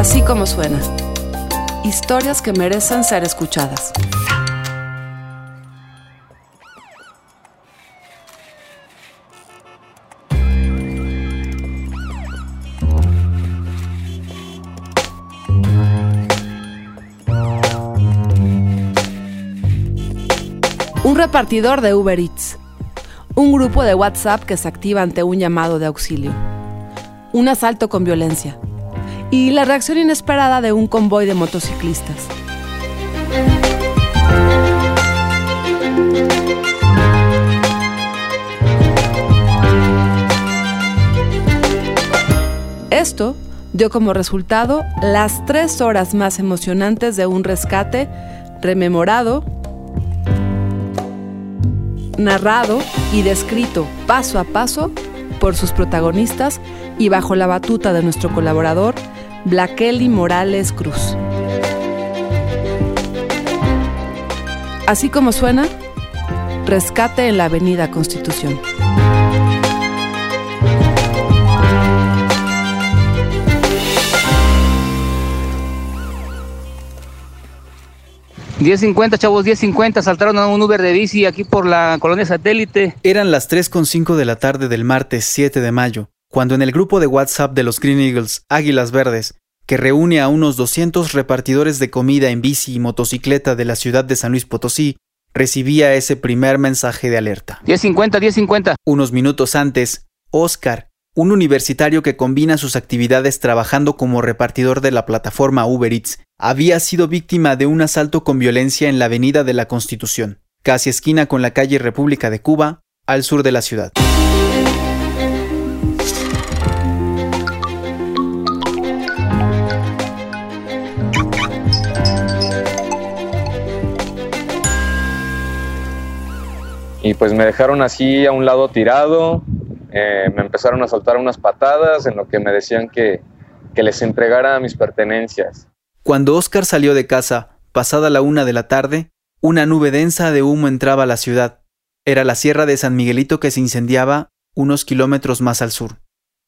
Así como suena. Historias que merecen ser escuchadas. Un repartidor de Uber Eats. Un grupo de WhatsApp que se activa ante un llamado de auxilio. Un asalto con violencia. Y la reacción inesperada de un convoy de motociclistas. Esto dio como resultado las tres horas más emocionantes de un rescate rememorado, narrado y descrito paso a paso por sus protagonistas y bajo la batuta de nuestro colaborador, Blaqueli Morales Cruz. Así como suena, rescate en la Avenida Constitución. 10.50, chavos, 10.50, saltaron a un Uber de bici aquí por la colonia satélite. Eran las 3.5 de la tarde del martes 7 de mayo, cuando en el grupo de WhatsApp de los Green Eagles, Águilas Verdes, que reúne a unos 200 repartidores de comida en bici y motocicleta de la ciudad de San Luis Potosí, recibía ese primer mensaje de alerta. 10.50, 10.50. Unos minutos antes, Oscar, un universitario que combina sus actividades trabajando como repartidor de la plataforma Uber Eats, había sido víctima de un asalto con violencia en la Avenida de la Constitución, casi esquina con la calle República de Cuba, al sur de la ciudad. Y pues me dejaron así a un lado tirado, eh, me empezaron a soltar unas patadas en lo que me decían que, que les entregara mis pertenencias. Cuando Oscar salió de casa, pasada la una de la tarde, una nube densa de humo entraba a la ciudad. Era la sierra de San Miguelito que se incendiaba unos kilómetros más al sur.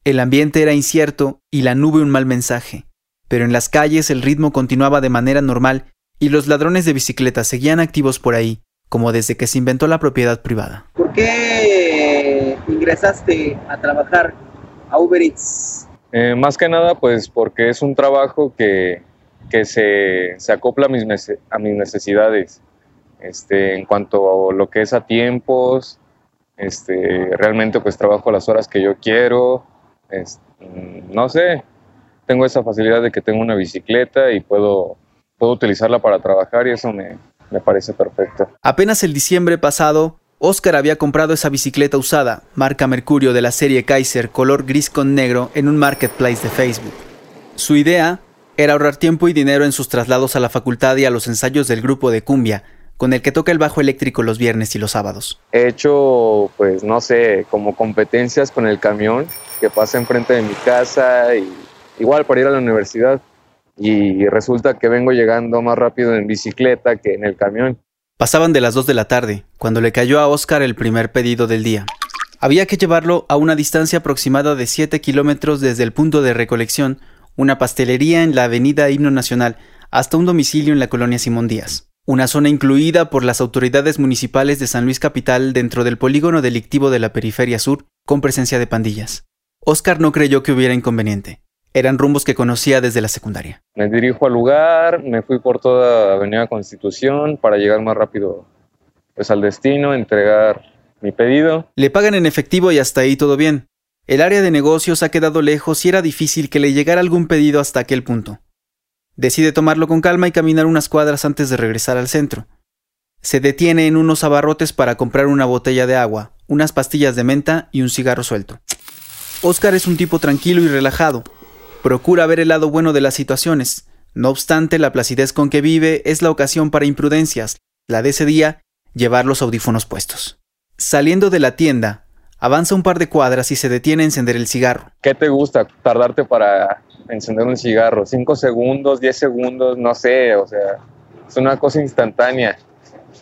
El ambiente era incierto y la nube un mal mensaje, pero en las calles el ritmo continuaba de manera normal y los ladrones de bicicletas seguían activos por ahí, como desde que se inventó la propiedad privada. ¿Por qué ingresaste a trabajar a Uber Eats? Eh, más que nada, pues porque es un trabajo que, que se, se, acopla a mis, a mis necesidades. Este, en cuanto a lo que es a tiempos, este, realmente pues trabajo las horas que yo quiero, no sé, tengo esa facilidad de que tengo una bicicleta y puedo, puedo utilizarla para trabajar y eso me, me parece perfecto. Apenas el diciembre pasado, Oscar había comprado esa bicicleta usada, marca Mercurio de la serie Kaiser, color gris con negro, en un marketplace de Facebook. Su idea era ahorrar tiempo y dinero en sus traslados a la facultad y a los ensayos del grupo de cumbia, con el que toca el bajo eléctrico los viernes y los sábados. He hecho, pues no sé, como competencias con el camión que pasa enfrente de mi casa y igual para ir a la universidad y resulta que vengo llegando más rápido en bicicleta que en el camión. Pasaban de las 2 de la tarde, cuando le cayó a Oscar el primer pedido del día. Había que llevarlo a una distancia aproximada de 7 kilómetros desde el punto de recolección, una pastelería en la avenida Himno Nacional, hasta un domicilio en la colonia Simón Díaz. Una zona incluida por las autoridades municipales de San Luis Capital dentro del polígono delictivo de la periferia sur, con presencia de pandillas. Oscar no creyó que hubiera inconveniente. Eran rumbos que conocía desde la secundaria. Me dirijo al lugar, me fui por toda Avenida Constitución para llegar más rápido pues, al destino, entregar mi pedido. Le pagan en efectivo y hasta ahí todo bien. El área de negocios ha quedado lejos y era difícil que le llegara algún pedido hasta aquel punto. Decide tomarlo con calma y caminar unas cuadras antes de regresar al centro. Se detiene en unos abarrotes para comprar una botella de agua, unas pastillas de menta y un cigarro suelto. Oscar es un tipo tranquilo y relajado, Procura ver el lado bueno de las situaciones. No obstante, la placidez con que vive es la ocasión para imprudencias. La de ese día, llevar los audífonos puestos. Saliendo de la tienda, avanza un par de cuadras y se detiene a encender el cigarro. ¿Qué te gusta tardarte para encender un cigarro? ¿Cinco segundos, diez segundos? No sé, o sea, es una cosa instantánea.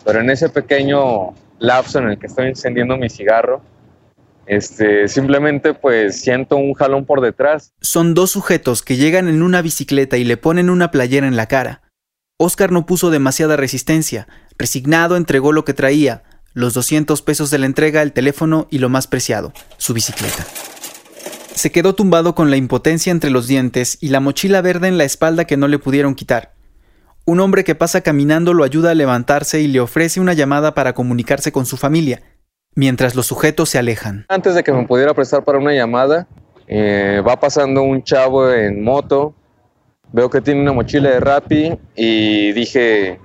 Pero en ese pequeño lapso en el que estoy encendiendo mi cigarro, este, simplemente pues siento un jalón por detrás. Son dos sujetos que llegan en una bicicleta y le ponen una playera en la cara. Oscar no puso demasiada resistencia, resignado entregó lo que traía, los 200 pesos de la entrega, el teléfono y lo más preciado, su bicicleta. Se quedó tumbado con la impotencia entre los dientes y la mochila verde en la espalda que no le pudieron quitar. Un hombre que pasa caminando lo ayuda a levantarse y le ofrece una llamada para comunicarse con su familia, mientras los sujetos se alejan. Antes de que me pudiera prestar para una llamada, eh, va pasando un chavo en moto, veo que tiene una mochila de Rappi y dije,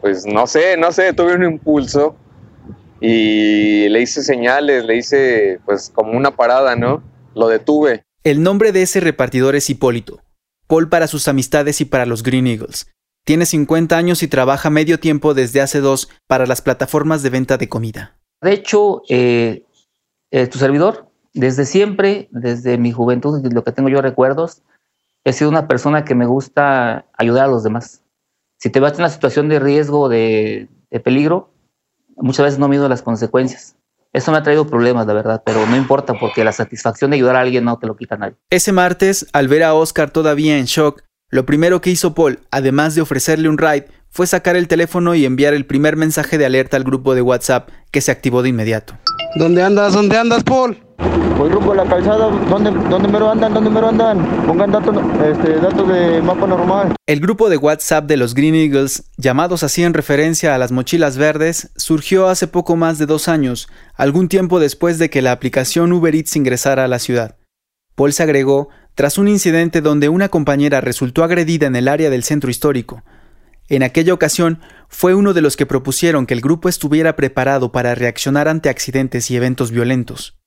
pues no sé, no sé, tuve un impulso y le hice señales, le hice pues como una parada, ¿no? Lo detuve. El nombre de ese repartidor es Hipólito, Paul para sus amistades y para los Green Eagles. Tiene 50 años y trabaja medio tiempo desde hace dos para las plataformas de venta de comida. De hecho, eh, eh, tu servidor, desde siempre, desde mi juventud, lo que tengo yo recuerdos, he sido una persona que me gusta ayudar a los demás. Si te vas en una situación de riesgo, de, de peligro, muchas veces no mido las consecuencias. Eso me ha traído problemas, la verdad, pero no importa porque la satisfacción de ayudar a alguien no te lo quita nadie. Ese martes, al ver a Oscar todavía en shock, lo primero que hizo Paul, además de ofrecerle un ride, fue sacar el teléfono y enviar el primer mensaje de alerta al grupo de WhatsApp, que se activó de inmediato. ¿Dónde andas? ¿Dónde andas, Paul? Voy rumbo a la calzada. ¿Dónde, dónde me lo andan? ¿Dónde me lo andan? Pongan datos, este, datos de mapa normal. El grupo de WhatsApp de los Green Eagles, llamados así en referencia a las mochilas verdes, surgió hace poco más de dos años, algún tiempo después de que la aplicación Uber Eats ingresara a la ciudad. Paul se agregó tras un incidente donde una compañera resultó agredida en el área del centro histórico. En aquella ocasión fue uno de los que propusieron que el grupo estuviera preparado para reaccionar ante accidentes y eventos violentos.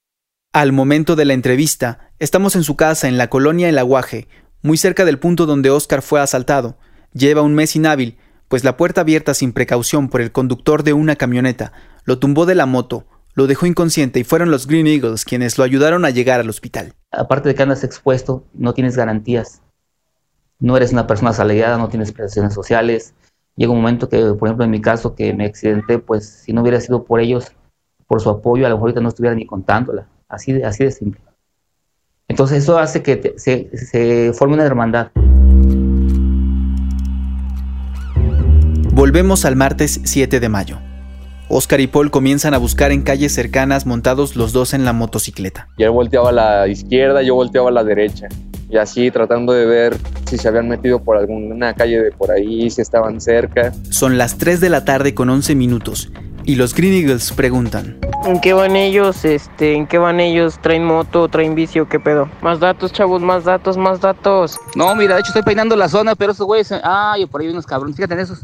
Al momento de la entrevista, estamos en su casa en la colonia El Aguaje, muy cerca del punto donde Oscar fue asaltado. Lleva un mes inhábil, pues la puerta abierta sin precaución por el conductor de una camioneta lo tumbó de la moto, lo dejó inconsciente y fueron los Green Eagles quienes lo ayudaron a llegar al hospital. Aparte de que andas expuesto, no tienes garantías. No eres una persona asalariada, no tienes prestaciones sociales. Llega un momento que, por ejemplo, en mi caso, que me accidenté, pues si no hubiera sido por ellos, por su apoyo, a lo mejor ahorita no estuviera ni contándola. Así de, así de simple. Entonces eso hace que te, se, se forme una hermandad. Volvemos al martes 7 de mayo. Oscar y Paul comienzan a buscar en calles cercanas montados los dos en la motocicleta. Y él volteaba a la izquierda, yo volteaba a la derecha. Y así tratando de ver si se habían metido por alguna calle de por ahí, si estaban cerca. Son las 3 de la tarde con 11 minutos y los Green Eagles preguntan. ¿En qué van ellos? Este, ¿En qué van ellos? ¿Traen moto? ¿Traen vicio? ¿Qué pedo? Más datos, chavos, más datos, más datos. No, mira, de hecho estoy peinando la zona, pero esos güeyes... Ay, por ahí hay unos cabrones, fíjate en esos.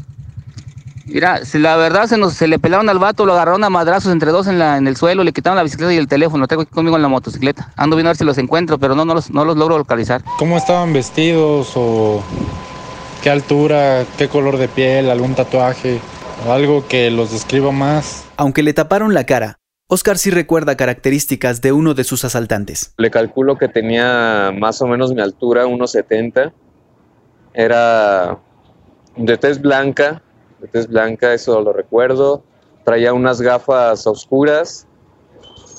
Mira, si la verdad se nos se le pelaron al vato, lo agarraron a madrazos entre dos en, la, en el suelo, le quitaron la bicicleta y el teléfono, lo tengo aquí conmigo en la motocicleta. Ando viendo a ver si los encuentro, pero no, no, los, no los logro localizar. ¿Cómo estaban vestidos o qué altura, qué color de piel, algún tatuaje o algo que los describa más? Aunque le taparon la cara, Oscar sí recuerda características de uno de sus asaltantes. Le calculo que tenía más o menos mi altura, 1,70. Era de tez blanca, de blanca, eso lo recuerdo. Traía unas gafas oscuras,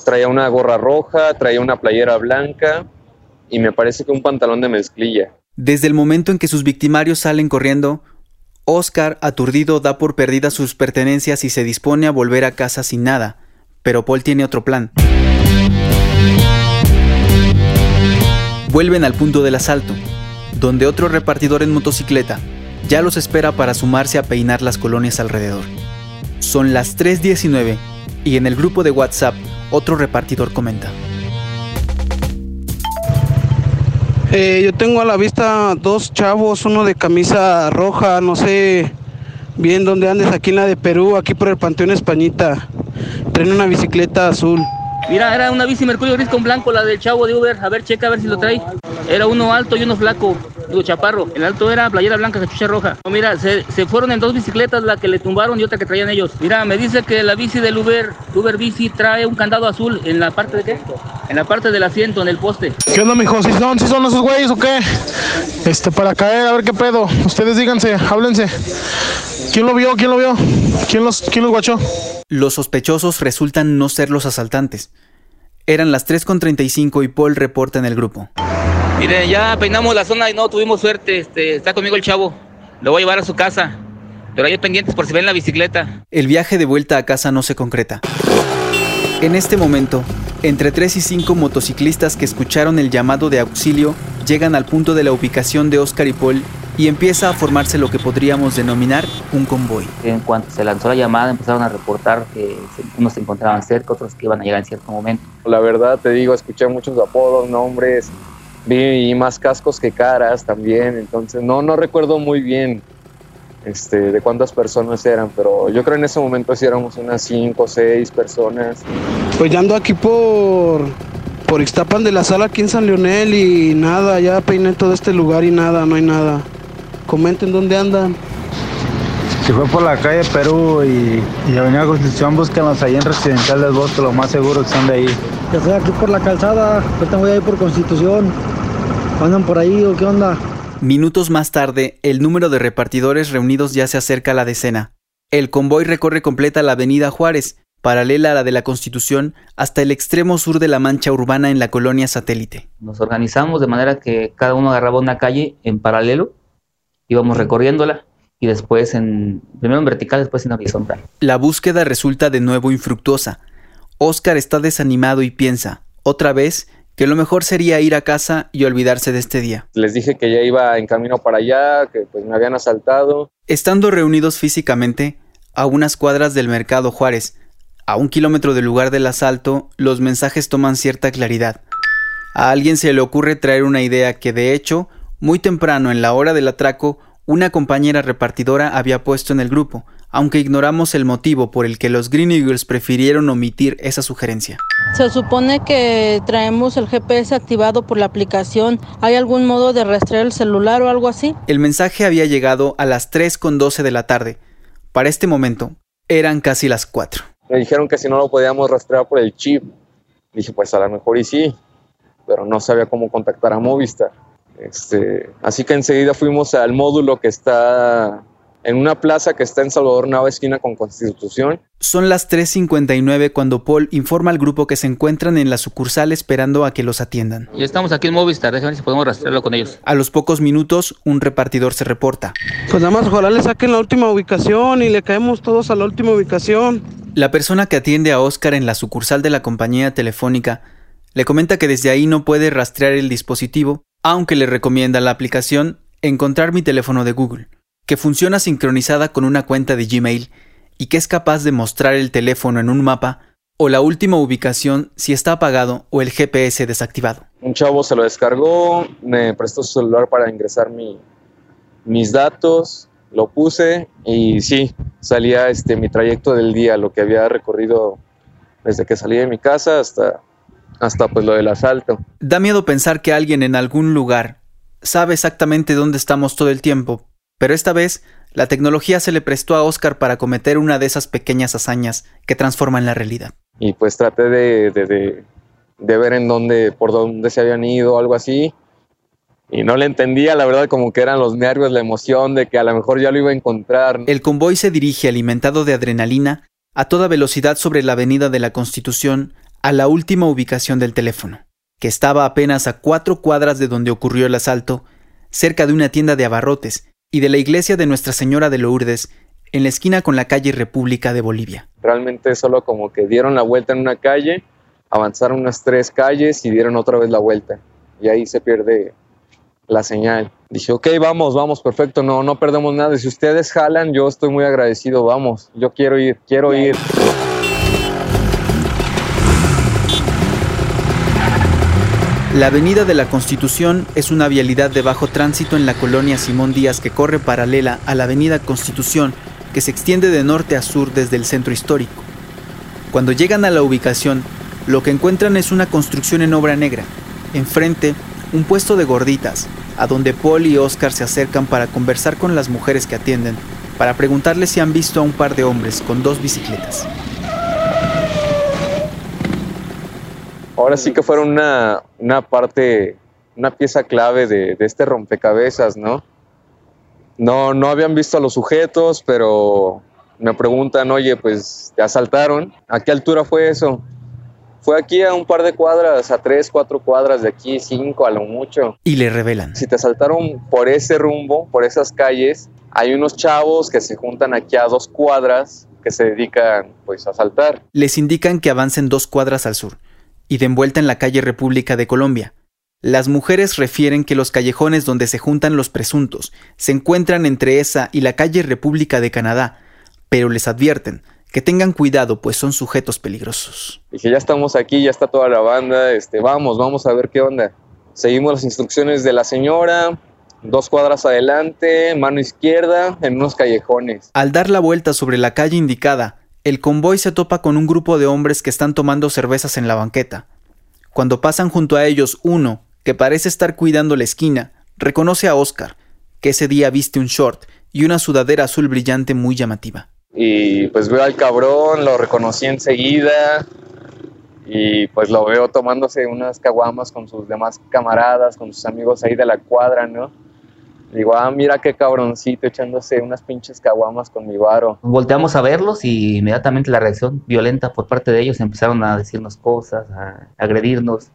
traía una gorra roja, traía una playera blanca y me parece que un pantalón de mezclilla. Desde el momento en que sus victimarios salen corriendo, Oscar, aturdido, da por perdidas sus pertenencias y se dispone a volver a casa sin nada. Pero Paul tiene otro plan. Vuelven al punto del asalto, donde otro repartidor en motocicleta ya los espera para sumarse a peinar las colonias alrededor. Son las 3.19 y en el grupo de WhatsApp otro repartidor comenta. Eh, yo tengo a la vista dos chavos, uno de camisa roja, no sé bien dónde andes, aquí en la de Perú, aquí por el Panteón Españita. Traen una bicicleta azul. Mira, era una bici Mercurio gris con blanco, la del chavo de Uber. A ver, checa a ver si lo trae. Era uno alto y uno flaco, digo chaparro. El alto era playera blanca, cachucha roja. No, mira, se, se, fueron en dos bicicletas, la que le tumbaron y otra que traían ellos. Mira, me dice que la bici del Uber, Uber Bici, trae un candado azul en la parte de qué? En la parte del asiento, en el poste. ¿Qué onda, mijo? ¿Si son, si son esos güeyes o qué? Este, para caer, a ver qué pedo. Ustedes díganse, háblense. ¿Quién lo vio? ¿Quién lo vio? ¿Quién los, quién los guachó? Los sospechosos resultan no ser los asaltantes. Eran las 3.35 y Paul reporta en el grupo. Miren, ya peinamos la zona y no tuvimos suerte. Este, está conmigo el chavo. Lo voy a llevar a su casa. Pero hay pendientes por si ven la bicicleta. El viaje de vuelta a casa no se concreta. En este momento, entre 3 y 5 motociclistas que escucharon el llamado de auxilio llegan al punto de la ubicación de Oscar y Paul y empieza a formarse lo que podríamos denominar un convoy. En cuanto se lanzó la llamada empezaron a reportar que unos se encontraban cerca, otros que iban a llegar en cierto momento. La verdad te digo, escuché muchos apodos, nombres, vi más cascos que caras también, entonces no, no recuerdo muy bien este, de cuántas personas eran, pero yo creo en ese momento sí éramos unas 5 o 6 personas. Pues ya ando aquí por, por Ixtapan de la Sala, aquí en San Leonel y nada, ya peiné todo este lugar y nada, no hay nada. Comenten dónde andan. Si fue por la calle Perú y, y Avenida Constitución, búsquenlos ahí en Residencial del Bosque, lo más seguro que son de ahí. Yo estoy aquí por la calzada, ahorita voy ahí por Constitución. ¿Andan por ahí o qué onda? Minutos más tarde, el número de repartidores reunidos ya se acerca a la decena. El convoy recorre completa la avenida Juárez, paralela a la de la Constitución, hasta el extremo sur de la mancha urbana en la colonia satélite. Nos organizamos de manera que cada uno agarraba una calle en paralelo, íbamos recorriéndola y después en primero en vertical, después en horizontal. La búsqueda resulta de nuevo infructuosa. Oscar está desanimado y piensa, otra vez, que lo mejor sería ir a casa y olvidarse de este día. Les dije que ya iba en camino para allá, que pues me habían asaltado. Estando reunidos físicamente, a unas cuadras del mercado Juárez, a un kilómetro del lugar del asalto, los mensajes toman cierta claridad. A alguien se le ocurre traer una idea que de hecho, muy temprano en la hora del atraco, una compañera repartidora había puesto en el grupo, aunque ignoramos el motivo por el que los Green Eagles prefirieron omitir esa sugerencia. Se supone que traemos el GPS activado por la aplicación. ¿Hay algún modo de rastrear el celular o algo así? El mensaje había llegado a las 3.12 de la tarde. Para este momento, eran casi las 4. Me dijeron que si no lo podíamos rastrear por el chip. Dije, pues a lo mejor y sí, pero no sabía cómo contactar a Movistar. Este, así que enseguida fuimos al módulo que está en una plaza que está en Salvador Nava, esquina con Constitución. Son las 3.59 cuando Paul informa al grupo que se encuentran en la sucursal esperando a que los atiendan. Ya estamos aquí en Movistar, déjame ver si podemos rastrearlo con ellos. A los pocos minutos, un repartidor se reporta. Pues nada más ojalá le saquen la última ubicación y le caemos todos a la última ubicación. La persona que atiende a Oscar en la sucursal de la compañía telefónica le comenta que desde ahí no puede rastrear el dispositivo, aunque le recomienda la aplicación Encontrar mi teléfono de Google que funciona sincronizada con una cuenta de Gmail y que es capaz de mostrar el teléfono en un mapa o la última ubicación si está apagado o el GPS desactivado. Un chavo se lo descargó, me prestó su celular para ingresar mi, mis datos, lo puse y sí, salía este, mi trayecto del día, lo que había recorrido desde que salí de mi casa hasta, hasta pues lo del asalto. Da miedo pensar que alguien en algún lugar sabe exactamente dónde estamos todo el tiempo, pero esta vez, la tecnología se le prestó a Oscar para cometer una de esas pequeñas hazañas que transforman la realidad. Y pues traté de, de, de, ver en dónde, por dónde se habían ido o algo así. Y no le entendía, la verdad, como que eran los nervios, la emoción de que a lo mejor ya lo iba a encontrar. El convoy se dirige alimentado de adrenalina a toda velocidad sobre la avenida de la Constitución a la última ubicación del teléfono, que estaba apenas a cuatro cuadras de donde ocurrió el asalto, cerca de una tienda de abarrotes, y de la iglesia de Nuestra Señora de Lourdes, en la esquina con la calle República de Bolivia. Realmente solo como que dieron la vuelta en una calle, avanzaron unas tres calles y dieron otra vez la vuelta. Y ahí se pierde la señal. Dije, ok, vamos, vamos, perfecto, no, no perdemos nada. Si ustedes jalan, yo estoy muy agradecido, vamos, yo quiero ir, quiero ir. La Avenida de la Constitución es una vialidad de bajo tránsito en la colonia Simón Díaz que corre paralela a la Avenida Constitución que se extiende de norte a sur desde el centro histórico. Cuando llegan a la ubicación, lo que encuentran es una construcción en obra negra. Enfrente, un puesto de gorditas, a donde Paul y Oscar se acercan para conversar con las mujeres que atienden, para preguntarles si han visto a un par de hombres con dos bicicletas. Ahora sí que fueron una, una parte, una pieza clave de, de, este rompecabezas, ¿no? ¿no? No habían visto a los sujetos, pero me preguntan, oye, pues te asaltaron, ¿a qué altura fue eso? Fue aquí a un par de cuadras, a tres, cuatro cuadras de aquí, cinco a lo mucho. Y le revelan. Si te asaltaron por ese rumbo, por esas calles, hay unos chavos que se juntan aquí a dos cuadras que se dedican pues a asaltar. Les indican que avancen dos cuadras al sur y de envuelta en la calle República de Colombia. Las mujeres refieren que los callejones donde se juntan los presuntos se encuentran entre esa y la calle República de Canadá, pero les advierten que tengan cuidado pues son sujetos peligrosos. Dije, ya estamos aquí, ya está toda la banda, este, vamos, vamos a ver qué onda. Seguimos las instrucciones de la señora, dos cuadras adelante, mano izquierda, en unos callejones. Al dar la vuelta sobre la calle indicada, el convoy se topa con un grupo de hombres que están tomando cervezas en la banqueta. Cuando pasan junto a ellos uno, que parece estar cuidando la esquina, reconoce a Oscar, que ese día viste un short y una sudadera azul brillante muy llamativa. Y pues veo al cabrón, lo reconocí enseguida y pues lo veo tomándose unas caguamas con sus demás camaradas, con sus amigos ahí de la cuadra, ¿no? Digo, ah, mira qué cabroncito echándose unas pinches caguamas con mi varo. Volteamos a verlos y inmediatamente la reacción violenta por parte de ellos empezaron a decirnos cosas, a agredirnos.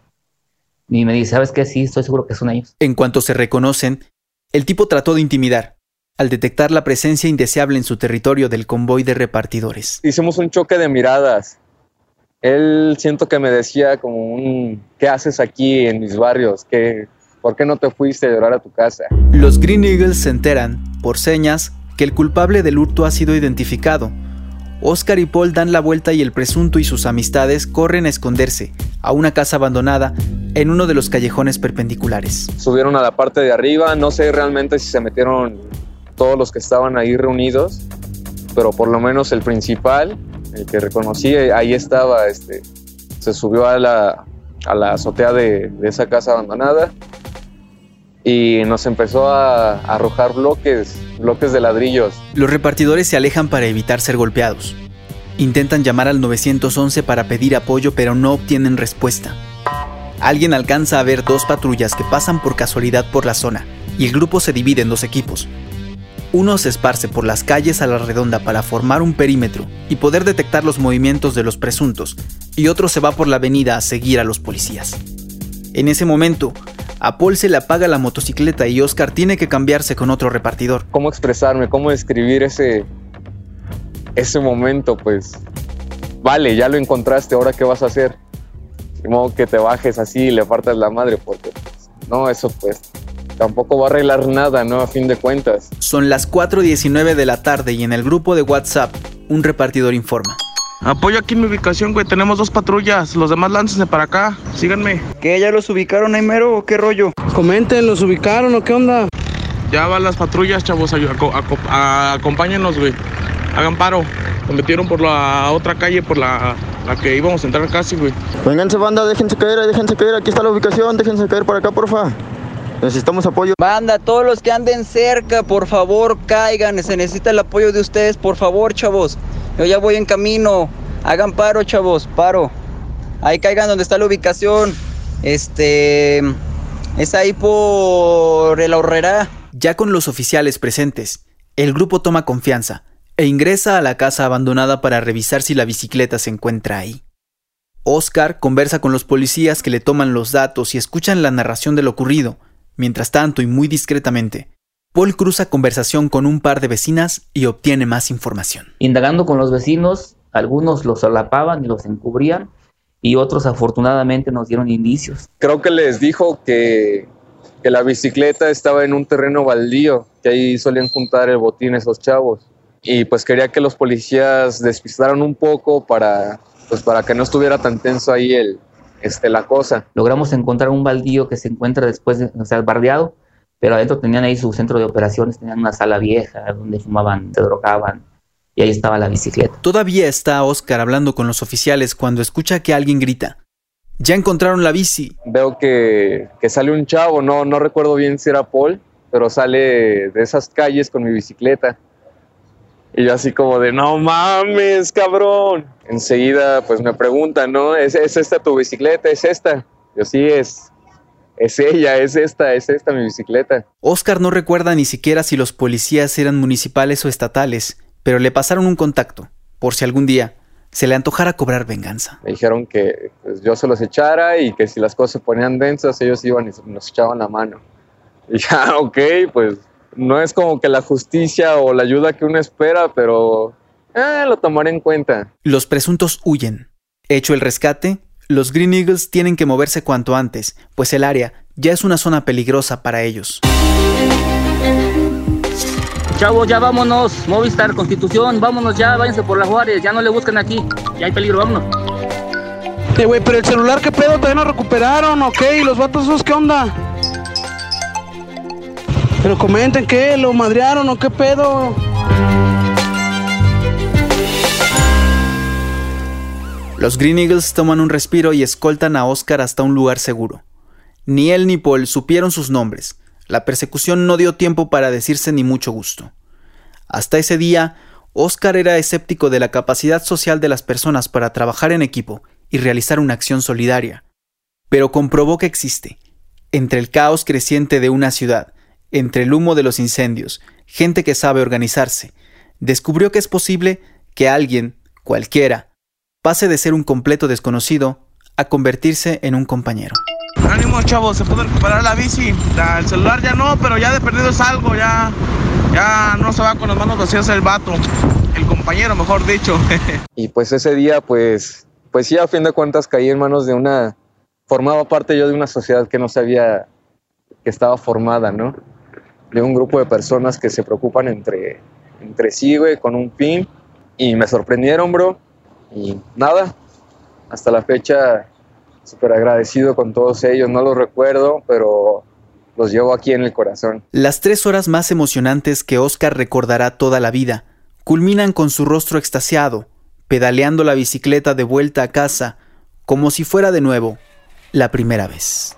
Y me dice, ¿sabes qué? Sí, estoy seguro que son ellos. En cuanto se reconocen, el tipo trató de intimidar, al detectar la presencia indeseable en su territorio del convoy de repartidores. Hicimos un choque de miradas. Él siento que me decía como un, ¿qué haces aquí en mis barrios? ¿Qué, ¿Por qué no te fuiste a llorar a tu casa? Los Green Eagles se enteran, por señas, que el culpable del hurto ha sido identificado. Oscar y Paul dan la vuelta y el presunto y sus amistades corren a esconderse a una casa abandonada en uno de los callejones perpendiculares. Subieron a la parte de arriba, no sé realmente si se metieron todos los que estaban ahí reunidos, pero por lo menos el principal, el que reconocí, ahí estaba, este, se subió a la, a la azotea de, de esa casa abandonada y nos empezó a, arrojar bloques, bloques de ladrillos. Los repartidores se alejan para evitar ser golpeados. Intentan llamar al 911 para pedir apoyo pero no obtienen respuesta. Alguien alcanza a ver dos patrullas que pasan por casualidad por la zona y el grupo se divide en dos equipos. Uno se esparce por las calles a la redonda para formar un perímetro y poder detectar los movimientos de los presuntos, y otro se va por la avenida a seguir a los policías. En ese momento, a Paul se le apaga la motocicleta y Oscar tiene que cambiarse con otro repartidor. ¿Cómo expresarme? ¿Cómo describir ese, ese momento? Pues, vale, ya lo encontraste, ahora qué vas a hacer. De modo que te bajes así y le partas la madre, porque pues, no, eso pues tampoco va a arreglar nada, ¿no? A fin de cuentas. Son las 4.19 de la tarde y en el grupo de WhatsApp, un repartidor informa. Apoyo aquí mi ubicación, güey. Tenemos dos patrullas. Los demás láncense para acá. Síganme. ¿Qué? ¿Ya los ubicaron, Aimero? ¿O qué rollo? Comenten, ¿los ubicaron o qué onda? Ya van las patrullas, chavos. acompáñenos, güey. Hagan paro. Nos metieron por la otra calle, por la, la que íbamos a entrar casi, güey. Vénganse, banda. Déjense caer, déjense caer. Aquí está la ubicación. Déjense caer para acá, porfa. Necesitamos apoyo. Banda, todos los que anden cerca, por favor, caigan. Se necesita el apoyo de ustedes, por favor, chavos. Yo ya voy en camino. Hagan paro, chavos, paro. Ahí caigan donde está la ubicación. Este. Es ahí por el ahorrera. Ya con los oficiales presentes, el grupo toma confianza e ingresa a la casa abandonada para revisar si la bicicleta se encuentra ahí. Oscar conversa con los policías que le toman los datos y escuchan la narración de lo ocurrido. Mientras tanto, y muy discretamente, Paul cruza conversación con un par de vecinas y obtiene más información. Indagando con los vecinos, algunos los solapaban y los encubrían y otros afortunadamente nos dieron indicios. Creo que les dijo que, que la bicicleta estaba en un terreno baldío, que ahí solían juntar el botín esos chavos. Y pues quería que los policías despistaran un poco para, pues para que no estuviera tan tenso ahí el, este, la cosa. Logramos encontrar un baldío que se encuentra después, de, o sea, bardeado, pero adentro tenían ahí su centro de operaciones, tenían una sala vieja donde fumaban, se drogaban, y ahí estaba la bicicleta. Todavía está Oscar hablando con los oficiales cuando escucha que alguien grita. Ya encontraron la bici. Veo que, que sale un chavo, no, no recuerdo bien si era Paul, pero sale de esas calles con mi bicicleta. Y yo así como de, no mames, cabrón. Enseguida pues me preguntan, ¿no? ¿Es, ¿Es, esta tu bicicleta? ¿Es esta? Yo sí, es, es ella, es esta, es esta mi bicicleta. Oscar no recuerda ni siquiera si los policías eran municipales o estatales, pero le pasaron un contacto, por si algún día se le antojara cobrar venganza. Me dijeron que pues, yo se los echara y que si las cosas se ponían densas, ellos iban y nos echaban la mano. Y ya, ok, pues no es como que la justicia o la ayuda que uno espera, pero eh, lo tomaré en cuenta. Los presuntos huyen. Hecho el rescate, los Green Eagles tienen que moverse cuanto antes, pues el área ya es una zona peligrosa para ellos. Chavos, ya vámonos. Movistar, Constitución, vámonos ya, váyanse por las Juárez, ya no le buscan aquí. Ya hay peligro, vámonos. Eh, güey, pero el celular, ¿qué pedo? ¿Todavía no recuperaron? ¿Ok? ¿Y los vatos esos qué onda? Pero comenten, ¿qué? ¿Lo madrearon o qué pedo? Los Green Eagles toman un respiro y escoltan a Oscar hasta un lugar seguro. Ni él ni Paul supieron sus nombres. La persecución no dio tiempo para decirse ni mucho gusto. Hasta ese día, Oscar era escéptico de la capacidad social de las personas para trabajar en equipo y realizar una acción solidaria. Pero comprobó que existe. Entre el caos creciente de una ciudad, entre el humo de los incendios, gente que sabe organizarse, descubrió que es posible que alguien, cualquiera, pase de ser un completo desconocido a convertirse en un compañero. Ánimo chavos, se puede recuperar la bici. el celular ya no, pero ya de perdido es algo, ya, ya no se va con las manos vacías el vato, el compañero mejor dicho. y pues ese día, pues, pues sí, a fin de cuentas caí en manos de una, formaba parte yo de una sociedad que no sabía que estaba formada, ¿no? De un grupo de personas que se preocupan entre, entre sí, güey, con un fin. Y me sorprendieron, bro y nada, hasta la fecha súper agradecido con todos ellos, no los recuerdo, pero los llevo aquí en el corazón. Las tres horas más emocionantes que Oscar recordará toda la vida culminan con su rostro extasiado, pedaleando la bicicleta de vuelta a casa, como si fuera de nuevo la primera vez.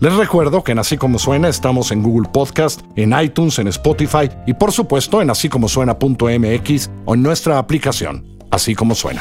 Les recuerdo que en Así Como Suena estamos en Google Podcast, en iTunes, en Spotify y por supuesto en así como suena.mx o en nuestra aplicación, Así Como Suena.